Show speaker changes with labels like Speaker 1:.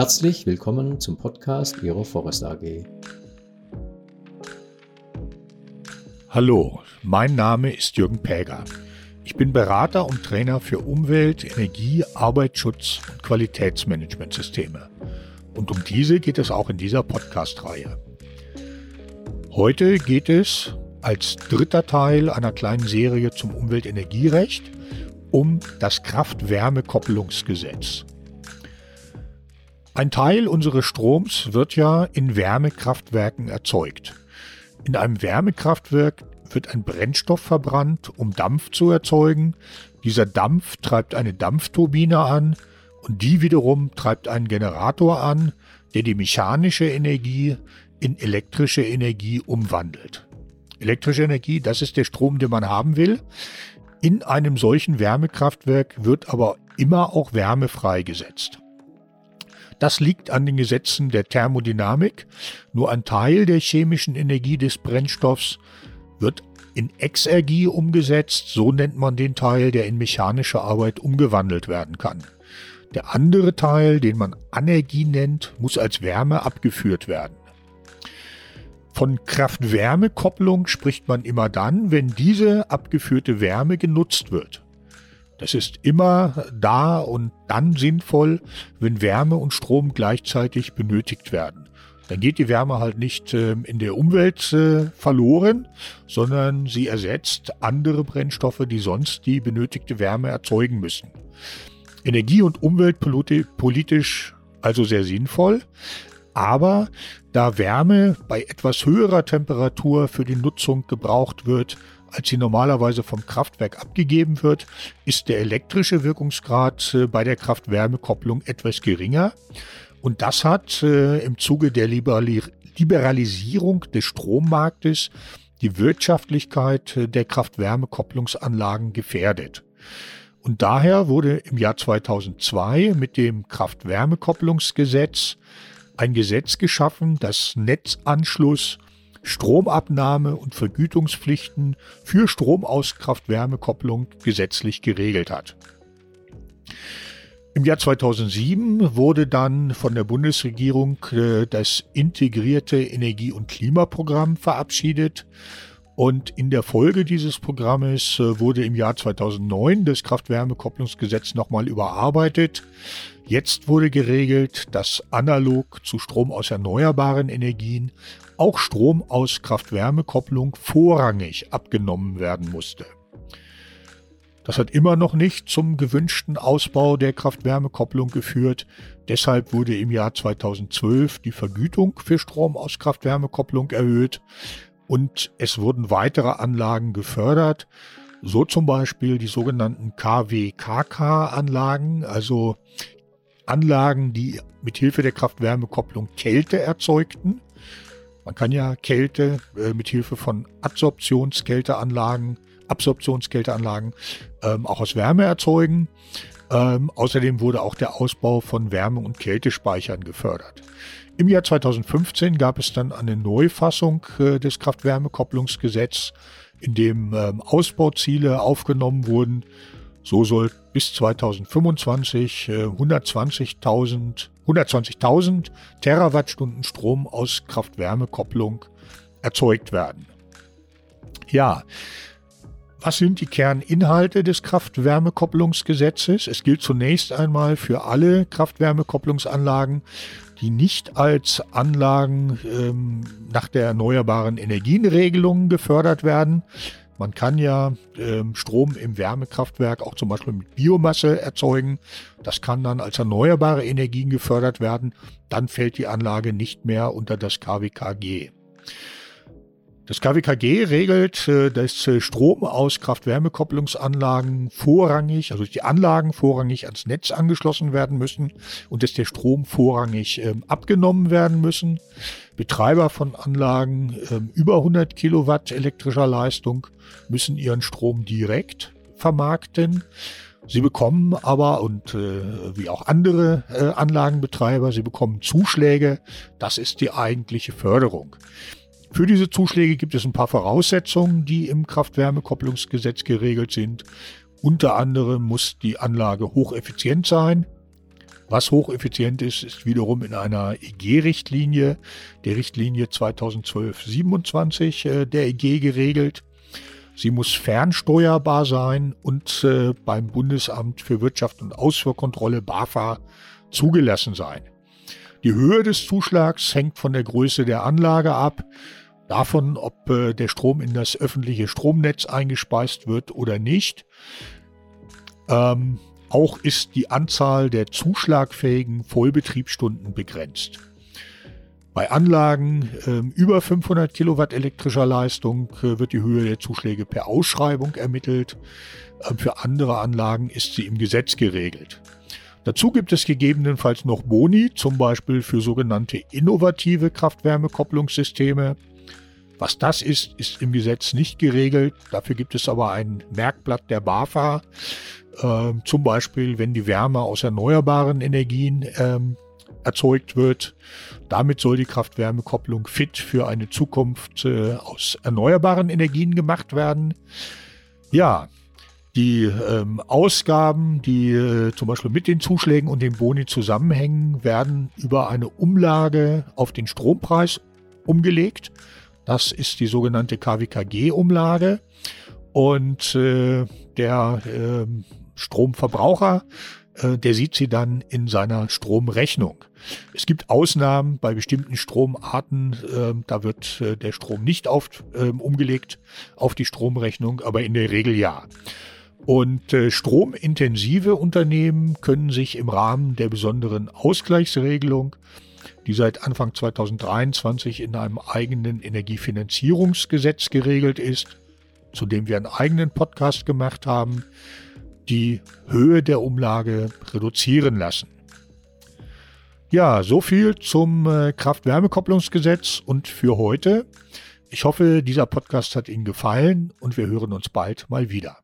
Speaker 1: Herzlich willkommen zum Podcast Ihrer Forest AG.
Speaker 2: Hallo, mein Name ist Jürgen Päger. Ich bin Berater und Trainer für Umwelt, Energie, Arbeitsschutz und Qualitätsmanagementsysteme. Und um diese geht es auch in dieser Podcast-Reihe. Heute geht es als dritter Teil einer kleinen Serie zum Umweltenergierecht um das Kraft-Wärme-Koppelungsgesetz. Ein Teil unseres Stroms wird ja in Wärmekraftwerken erzeugt. In einem Wärmekraftwerk wird ein Brennstoff verbrannt, um Dampf zu erzeugen. Dieser Dampf treibt eine Dampfturbine an und die wiederum treibt einen Generator an, der die mechanische Energie in elektrische Energie umwandelt. Elektrische Energie, das ist der Strom, den man haben will. In einem solchen Wärmekraftwerk wird aber immer auch Wärme freigesetzt. Das liegt an den Gesetzen der Thermodynamik. Nur ein Teil der chemischen Energie des Brennstoffs wird in Exergie umgesetzt, so nennt man den Teil, der in mechanische Arbeit umgewandelt werden kann. Der andere Teil, den man Anergie nennt, muss als Wärme abgeführt werden. Von Kraft-Wärme-Kopplung spricht man immer dann, wenn diese abgeführte Wärme genutzt wird. Das ist immer da und dann sinnvoll, wenn Wärme und Strom gleichzeitig benötigt werden. Dann geht die Wärme halt nicht äh, in der Umwelt äh, verloren, sondern sie ersetzt andere Brennstoffe, die sonst die benötigte Wärme erzeugen müssen. Energie- und umweltpolitisch also sehr sinnvoll. Aber da Wärme bei etwas höherer Temperatur für die Nutzung gebraucht wird, als sie normalerweise vom Kraftwerk abgegeben wird, ist der elektrische Wirkungsgrad äh, bei der Kraft-Wärme-Kopplung etwas geringer. Und das hat äh, im Zuge der Liberali Liberalisierung des Strommarktes die Wirtschaftlichkeit äh, der Kraft-Wärme-Kopplungsanlagen gefährdet. Und daher wurde im Jahr 2002 mit dem Kraft-Wärme-Kopplungsgesetz ein Gesetz geschaffen, das Netzanschluss, Stromabnahme und Vergütungspflichten für Strom aus Kraft-Wärme-Kopplung gesetzlich geregelt hat. Im Jahr 2007 wurde dann von der Bundesregierung äh, das integrierte Energie- und Klimaprogramm verabschiedet. Und in der Folge dieses Programmes äh, wurde im Jahr 2009 das Kraft-Wärme-Kopplungsgesetz nochmal überarbeitet. Jetzt wurde geregelt, dass analog zu Strom aus erneuerbaren Energien auch Strom aus Kraft-Wärme-Kopplung vorrangig abgenommen werden musste. Das hat immer noch nicht zum gewünschten Ausbau der Kraft-Wärme-Kopplung geführt. Deshalb wurde im Jahr 2012 die Vergütung für Strom aus Kraft-Wärme-Kopplung erhöht und es wurden weitere Anlagen gefördert. So zum Beispiel die sogenannten KWKK-Anlagen, also Anlagen, die mit Hilfe der Kraft-Wärme-Kopplung Kälte erzeugten. Man kann ja Kälte äh, mit Hilfe von Adsorptionskälteanlagen, Absorptionskälteanlagen ähm, auch aus Wärme erzeugen. Ähm, außerdem wurde auch der Ausbau von Wärme- und Kältespeichern gefördert. Im Jahr 2015 gab es dann eine Neufassung äh, des Kraft-Wärme-Kopplungsgesetzes, in dem ähm, Ausbauziele aufgenommen wurden so soll bis 2025 äh, 120.000 120.000 Terawattstunden Strom aus Kraft-Wärme-Kopplung erzeugt werden. Ja, was sind die Kerninhalte des Kraft-Wärme-Kopplungsgesetzes? Es gilt zunächst einmal für alle Kraft-Wärme-Kopplungsanlagen, die nicht als Anlagen ähm, nach der erneuerbaren Energienregelung gefördert werden, man kann ja ähm, Strom im Wärmekraftwerk auch zum Beispiel mit Biomasse erzeugen. Das kann dann als erneuerbare Energien gefördert werden. Dann fällt die Anlage nicht mehr unter das KWKG. Das KWKG regelt, äh, dass äh, Strom aus Kraft-Wärme-Kopplungsanlagen vorrangig, also die Anlagen vorrangig ans Netz angeschlossen werden müssen und dass der Strom vorrangig ähm, abgenommen werden müssen. Betreiber von Anlagen ähm, über 100 Kilowatt elektrischer Leistung müssen ihren Strom direkt vermarkten. Sie bekommen aber, und äh, wie auch andere äh, Anlagenbetreiber, sie bekommen Zuschläge. Das ist die eigentliche Förderung. Für diese Zuschläge gibt es ein paar Voraussetzungen, die im Kraft-Wärme-Kopplungsgesetz geregelt sind. Unter anderem muss die Anlage hocheffizient sein. Was hocheffizient ist, ist wiederum in einer EG-Richtlinie, der Richtlinie 2012-27 äh, der EG geregelt. Sie muss fernsteuerbar sein und äh, beim Bundesamt für Wirtschaft und Ausfuhrkontrolle BAFA zugelassen sein. Die Höhe des Zuschlags hängt von der Größe der Anlage ab, davon, ob äh, der Strom in das öffentliche Stromnetz eingespeist wird oder nicht. Ähm, auch ist die Anzahl der zuschlagfähigen Vollbetriebsstunden begrenzt. Bei Anlagen äh, über 500 Kilowatt elektrischer Leistung äh, wird die Höhe der Zuschläge per Ausschreibung ermittelt. Äh, für andere Anlagen ist sie im Gesetz geregelt. Dazu gibt es gegebenenfalls noch Boni, zum Beispiel für sogenannte innovative Kraft-Wärme-Kopplungssysteme. Was das ist, ist im Gesetz nicht geregelt. Dafür gibt es aber ein Merkblatt der BAFA, äh, zum Beispiel, wenn die Wärme aus erneuerbaren Energien ähm, erzeugt wird. Damit soll die Kraft-Wärme-Kopplung fit für eine Zukunft äh, aus erneuerbaren Energien gemacht werden. Ja, die ähm, Ausgaben, die äh, zum Beispiel mit den Zuschlägen und den Boni zusammenhängen, werden über eine Umlage auf den Strompreis umgelegt. Das ist die sogenannte KWKG-Umlage. Und äh, der äh, Stromverbraucher, äh, der sieht sie dann in seiner Stromrechnung. Es gibt Ausnahmen bei bestimmten Stromarten, äh, da wird äh, der Strom nicht auf, ähm, umgelegt auf die Stromrechnung, aber in der Regel ja. Und äh, stromintensive Unternehmen können sich im Rahmen der besonderen Ausgleichsregelung, die seit Anfang 2023 in einem eigenen Energiefinanzierungsgesetz geregelt ist, zu dem wir einen eigenen Podcast gemacht haben, die Höhe der Umlage reduzieren lassen. Ja, so viel zum äh, Kraft-Wärme-Kopplungsgesetz und für heute. Ich hoffe, dieser Podcast hat Ihnen gefallen und wir hören uns bald mal wieder.